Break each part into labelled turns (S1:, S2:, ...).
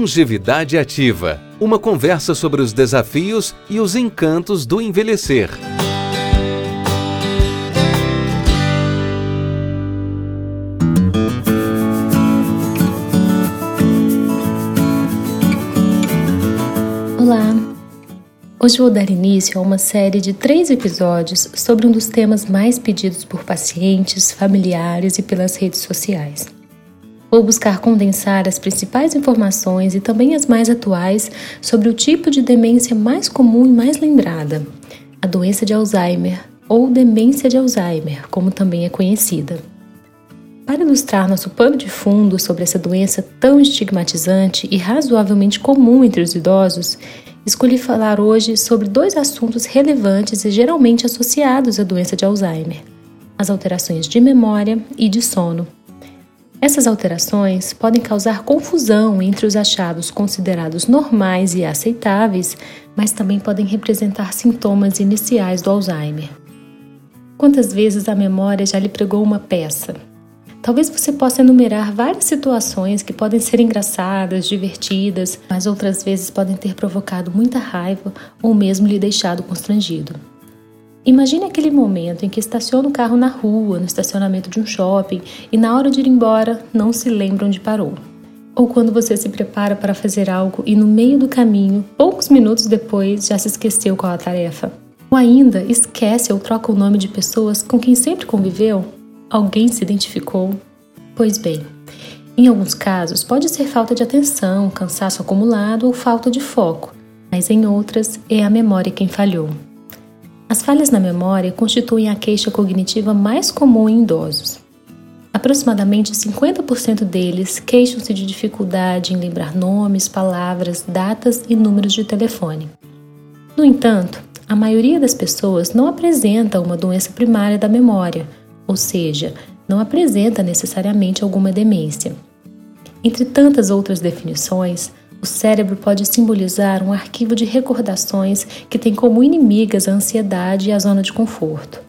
S1: Longevidade Ativa uma conversa sobre os desafios e os encantos do envelhecer.
S2: Olá! Hoje vou dar início a uma série de três episódios sobre um dos temas mais pedidos por pacientes, familiares e pelas redes sociais. Vou buscar condensar as principais informações e também as mais atuais sobre o tipo de demência mais comum e mais lembrada, a doença de Alzheimer, ou demência de Alzheimer, como também é conhecida. Para ilustrar nosso pano de fundo sobre essa doença tão estigmatizante e razoavelmente comum entre os idosos, escolhi falar hoje sobre dois assuntos relevantes e geralmente associados à doença de Alzheimer: as alterações de memória e de sono. Essas alterações podem causar confusão entre os achados considerados normais e aceitáveis, mas também podem representar sintomas iniciais do Alzheimer. Quantas vezes a memória já lhe pregou uma peça? Talvez você possa enumerar várias situações que podem ser engraçadas, divertidas, mas outras vezes podem ter provocado muita raiva ou mesmo lhe deixado constrangido. Imagine aquele momento em que estaciona o carro na rua, no estacionamento de um shopping e na hora de ir embora não se lembra onde parou. Ou quando você se prepara para fazer algo e no meio do caminho, poucos minutos depois, já se esqueceu qual a tarefa. Ou ainda esquece ou troca o nome de pessoas com quem sempre conviveu? Alguém se identificou? Pois bem, em alguns casos pode ser falta de atenção, cansaço acumulado ou falta de foco, mas em outras é a memória quem falhou. As falhas na memória constituem a queixa cognitiva mais comum em idosos. Aproximadamente 50% deles queixam-se de dificuldade em lembrar nomes, palavras, datas e números de telefone. No entanto, a maioria das pessoas não apresenta uma doença primária da memória, ou seja, não apresenta necessariamente alguma demência. Entre tantas outras definições, o cérebro pode simbolizar um arquivo de recordações que tem como inimigas a ansiedade e a zona de conforto.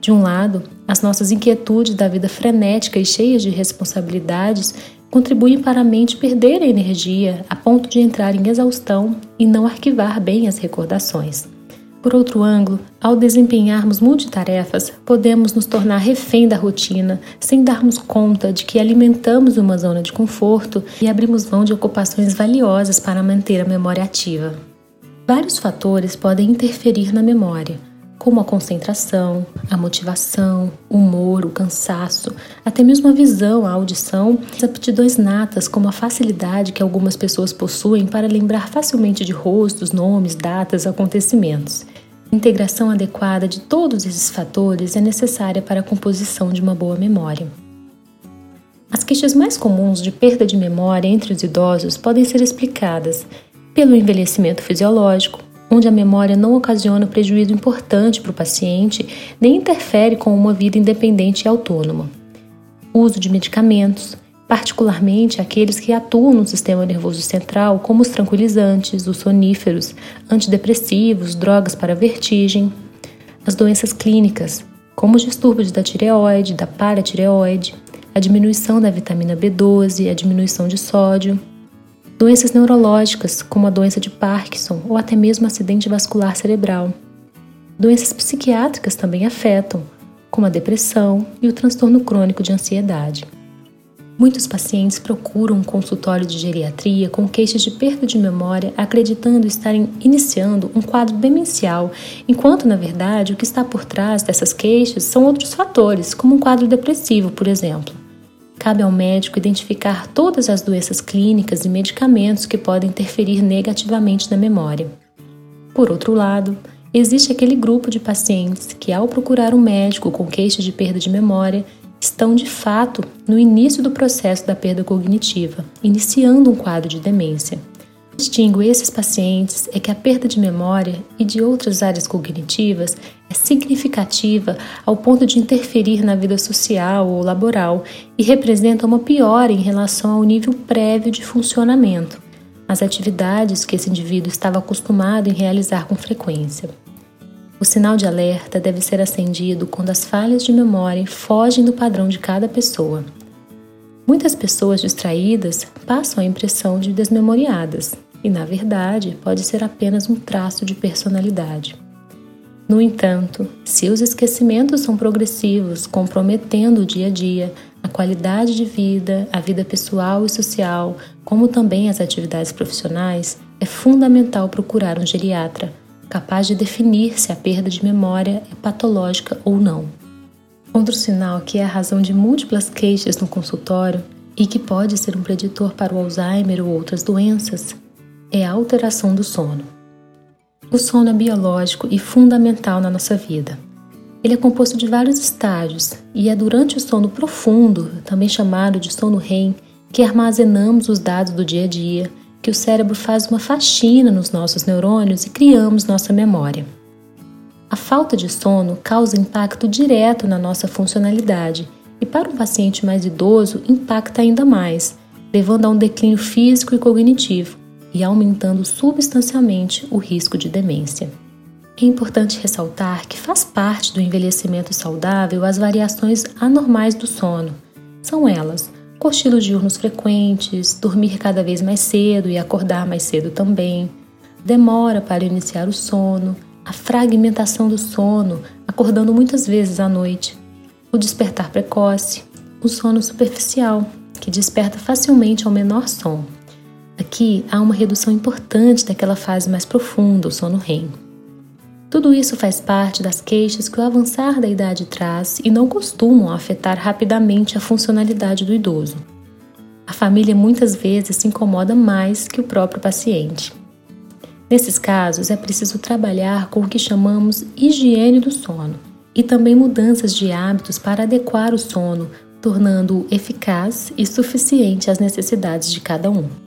S2: De um lado, as nossas inquietudes da vida frenética e cheias de responsabilidades contribuem para a mente perder a energia a ponto de entrar em exaustão e não arquivar bem as recordações. Por outro ângulo, ao desempenharmos multitarefas, podemos nos tornar refém da rotina, sem darmos conta de que alimentamos uma zona de conforto e abrimos mão de ocupações valiosas para manter a memória ativa. Vários fatores podem interferir na memória, como a concentração, a motivação, o humor, o cansaço, até mesmo a visão, a audição, as aptidões natas, como a facilidade que algumas pessoas possuem para lembrar facilmente de rostos, nomes, datas, acontecimentos. Integração adequada de todos esses fatores é necessária para a composição de uma boa memória. As queixas mais comuns de perda de memória entre os idosos podem ser explicadas pelo envelhecimento fisiológico, onde a memória não ocasiona prejuízo importante para o paciente nem interfere com uma vida independente e autônoma. Uso de medicamentos, particularmente aqueles que atuam no sistema nervoso central, como os tranquilizantes, os soníferos, antidepressivos, drogas para vertigem, as doenças clínicas, como os distúrbios da tireoide, da paratireoide, a diminuição da vitamina B12, a diminuição de sódio, doenças neurológicas, como a doença de Parkinson ou até mesmo acidente vascular cerebral. Doenças psiquiátricas também afetam, como a depressão e o transtorno crônico de ansiedade. Muitos pacientes procuram um consultório de geriatria com queixas de perda de memória, acreditando estarem iniciando um quadro demencial, enquanto, na verdade, o que está por trás dessas queixas são outros fatores, como um quadro depressivo, por exemplo. Cabe ao médico identificar todas as doenças clínicas e medicamentos que podem interferir negativamente na memória. Por outro lado, existe aquele grupo de pacientes que, ao procurar um médico com queixas de perda de memória, estão de fato no início do processo da perda cognitiva, iniciando um quadro de demência. O que distingue esses pacientes é que a perda de memória e de outras áreas cognitivas é significativa ao ponto de interferir na vida social ou laboral e representa uma piora em relação ao nível prévio de funcionamento, as atividades que esse indivíduo estava acostumado em realizar com frequência. O sinal de alerta deve ser acendido quando as falhas de memória fogem do padrão de cada pessoa. Muitas pessoas distraídas passam a impressão de desmemoriadas, e na verdade pode ser apenas um traço de personalidade. No entanto, se os esquecimentos são progressivos, comprometendo o dia a dia, a qualidade de vida, a vida pessoal e social, como também as atividades profissionais, é fundamental procurar um geriatra capaz de definir se a perda de memória é patológica ou não. Outro sinal que é a razão de múltiplas queixas no consultório e que pode ser um preditor para o Alzheimer ou outras doenças é a alteração do sono. O sono é biológico e fundamental na nossa vida. Ele é composto de vários estágios e é durante o sono profundo, também chamado de sono REM, que armazenamos os dados do dia a dia, que o cérebro faz uma faxina nos nossos neurônios e criamos nossa memória. A falta de sono causa impacto direto na nossa funcionalidade e, para um paciente mais idoso, impacta ainda mais, levando a um declínio físico e cognitivo e aumentando substancialmente o risco de demência. É importante ressaltar que faz parte do envelhecimento saudável as variações anormais do sono. São elas: cochilos diurnos frequentes, dormir cada vez mais cedo e acordar mais cedo também, demora para iniciar o sono, a fragmentação do sono, acordando muitas vezes à noite, o despertar precoce, o sono superficial, que desperta facilmente ao menor som. Aqui há uma redução importante daquela fase mais profunda, o sono REM. Tudo isso faz parte das queixas que o avançar da idade traz e não costumam afetar rapidamente a funcionalidade do idoso. A família muitas vezes se incomoda mais que o próprio paciente. Nesses casos, é preciso trabalhar com o que chamamos higiene do sono e também mudanças de hábitos para adequar o sono, tornando-o eficaz e suficiente às necessidades de cada um.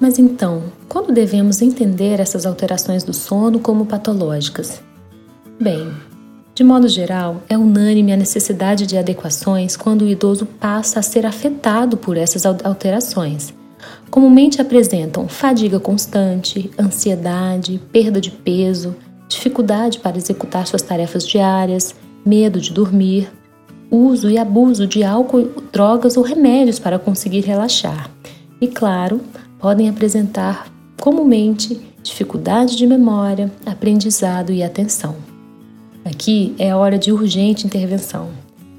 S2: Mas então, quando devemos entender essas alterações do sono como patológicas? Bem, de modo geral, é unânime a necessidade de adequações quando o idoso passa a ser afetado por essas alterações. Comumente apresentam fadiga constante, ansiedade, perda de peso, dificuldade para executar suas tarefas diárias, medo de dormir, uso e abuso de álcool, drogas ou remédios para conseguir relaxar. E claro, podem apresentar comumente dificuldade de memória, aprendizado e atenção. Aqui é a hora de urgente intervenção.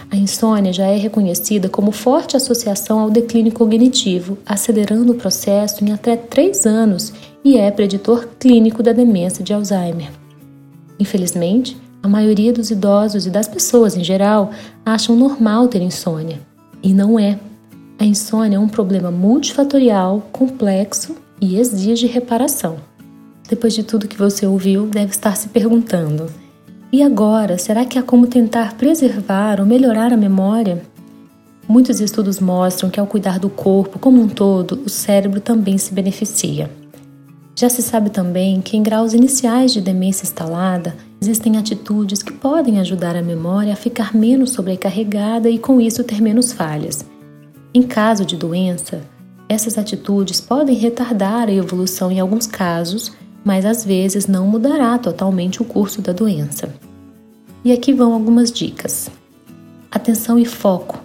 S2: A insônia já é reconhecida como forte associação ao declínio cognitivo, acelerando o processo em até 3 anos e é preditor clínico da demência de Alzheimer. Infelizmente, a maioria dos idosos e das pessoas em geral acham normal ter insônia, e não é. A insônia é um problema multifatorial, complexo e exige reparação. Depois de tudo que você ouviu, deve estar se perguntando: e agora, será que há como tentar preservar ou melhorar a memória? Muitos estudos mostram que, ao cuidar do corpo como um todo, o cérebro também se beneficia. Já se sabe também que, em graus iniciais de demência instalada, existem atitudes que podem ajudar a memória a ficar menos sobrecarregada e, com isso, ter menos falhas. Em caso de doença, essas atitudes podem retardar a evolução em alguns casos, mas às vezes não mudará totalmente o curso da doença. E aqui vão algumas dicas. Atenção e foco.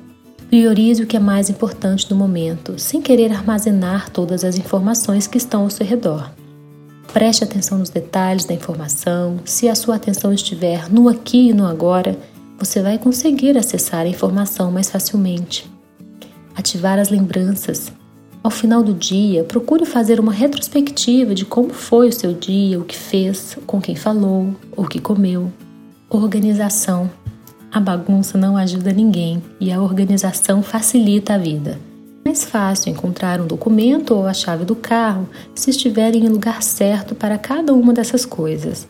S2: Priorize o que é mais importante no momento, sem querer armazenar todas as informações que estão ao seu redor. Preste atenção nos detalhes da informação. Se a sua atenção estiver no aqui e no agora, você vai conseguir acessar a informação mais facilmente ativar as lembranças. Ao final do dia, procure fazer uma retrospectiva de como foi o seu dia, o que fez, com quem falou, o que comeu. Organização. A bagunça não ajuda ninguém e a organização facilita a vida. É mais fácil encontrar um documento ou a chave do carro se estiverem em lugar certo para cada uma dessas coisas.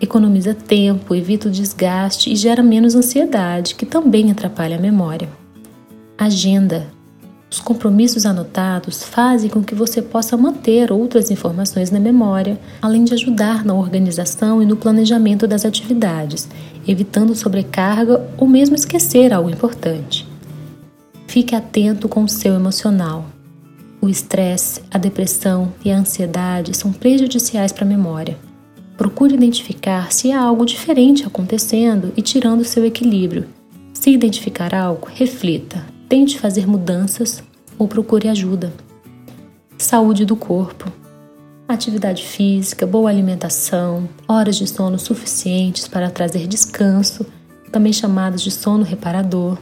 S2: Economiza tempo, evita o desgaste e gera menos ansiedade, que também atrapalha a memória. Agenda. Os compromissos anotados fazem com que você possa manter outras informações na memória, além de ajudar na organização e no planejamento das atividades, evitando sobrecarga ou mesmo esquecer algo importante. Fique atento com o seu emocional. O estresse, a depressão e a ansiedade são prejudiciais para a memória. Procure identificar se há algo diferente acontecendo e tirando seu equilíbrio. Se identificar algo, reflita, Tente fazer mudanças ou procure ajuda. Saúde do corpo. Atividade física, boa alimentação, horas de sono suficientes para trazer descanso, também chamados de sono reparador,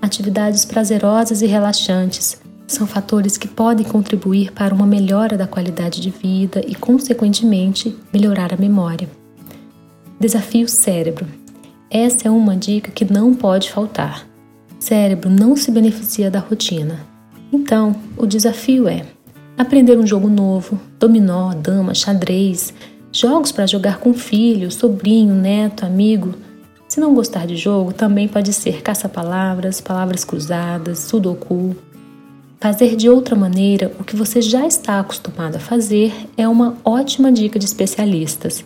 S2: atividades prazerosas e relaxantes são fatores que podem contribuir para uma melhora da qualidade de vida e, consequentemente, melhorar a memória. Desafio cérebro. Essa é uma dica que não pode faltar. Cérebro não se beneficia da rotina. Então, o desafio é aprender um jogo novo, dominó, dama, xadrez, jogos para jogar com filho, sobrinho, neto, amigo. Se não gostar de jogo, também pode ser caça-palavras, palavras cruzadas, sudoku. Fazer de outra maneira o que você já está acostumado a fazer é uma ótima dica de especialistas.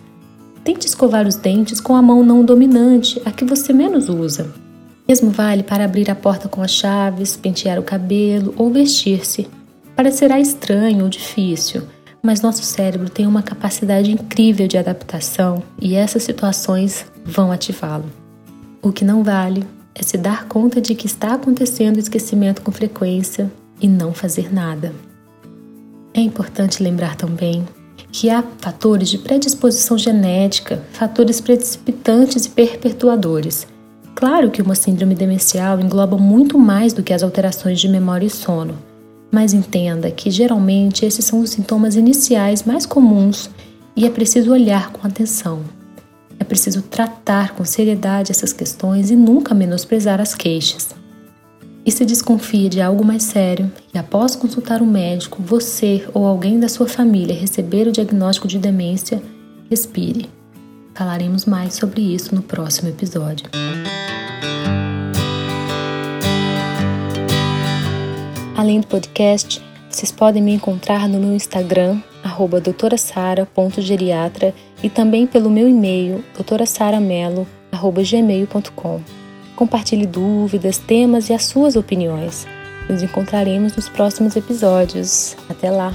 S2: Tente escovar os dentes com a mão não dominante, a que você menos usa. Mesmo vale para abrir a porta com as chaves, pentear o cabelo ou vestir-se. Parecerá estranho ou difícil, mas nosso cérebro tem uma capacidade incrível de adaptação e essas situações vão ativá-lo. O que não vale é se dar conta de que está acontecendo esquecimento com frequência e não fazer nada. É importante lembrar também que há fatores de predisposição genética, fatores precipitantes e perpetuadores. Claro que uma síndrome demencial engloba muito mais do que as alterações de memória e sono, mas entenda que geralmente esses são os sintomas iniciais mais comuns e é preciso olhar com atenção. É preciso tratar com seriedade essas questões e nunca menosprezar as queixas. E se desconfia de algo mais sério e após consultar um médico, você ou alguém da sua família receber o diagnóstico de demência, respire. Falaremos mais sobre isso no próximo episódio. Além do podcast, vocês podem me encontrar no meu Instagram, doutorasara.geriatra e também pelo meu e-mail, doutorasaramelo.gmail.com. Compartilhe dúvidas, temas e as suas opiniões. Nos encontraremos nos próximos episódios. Até lá!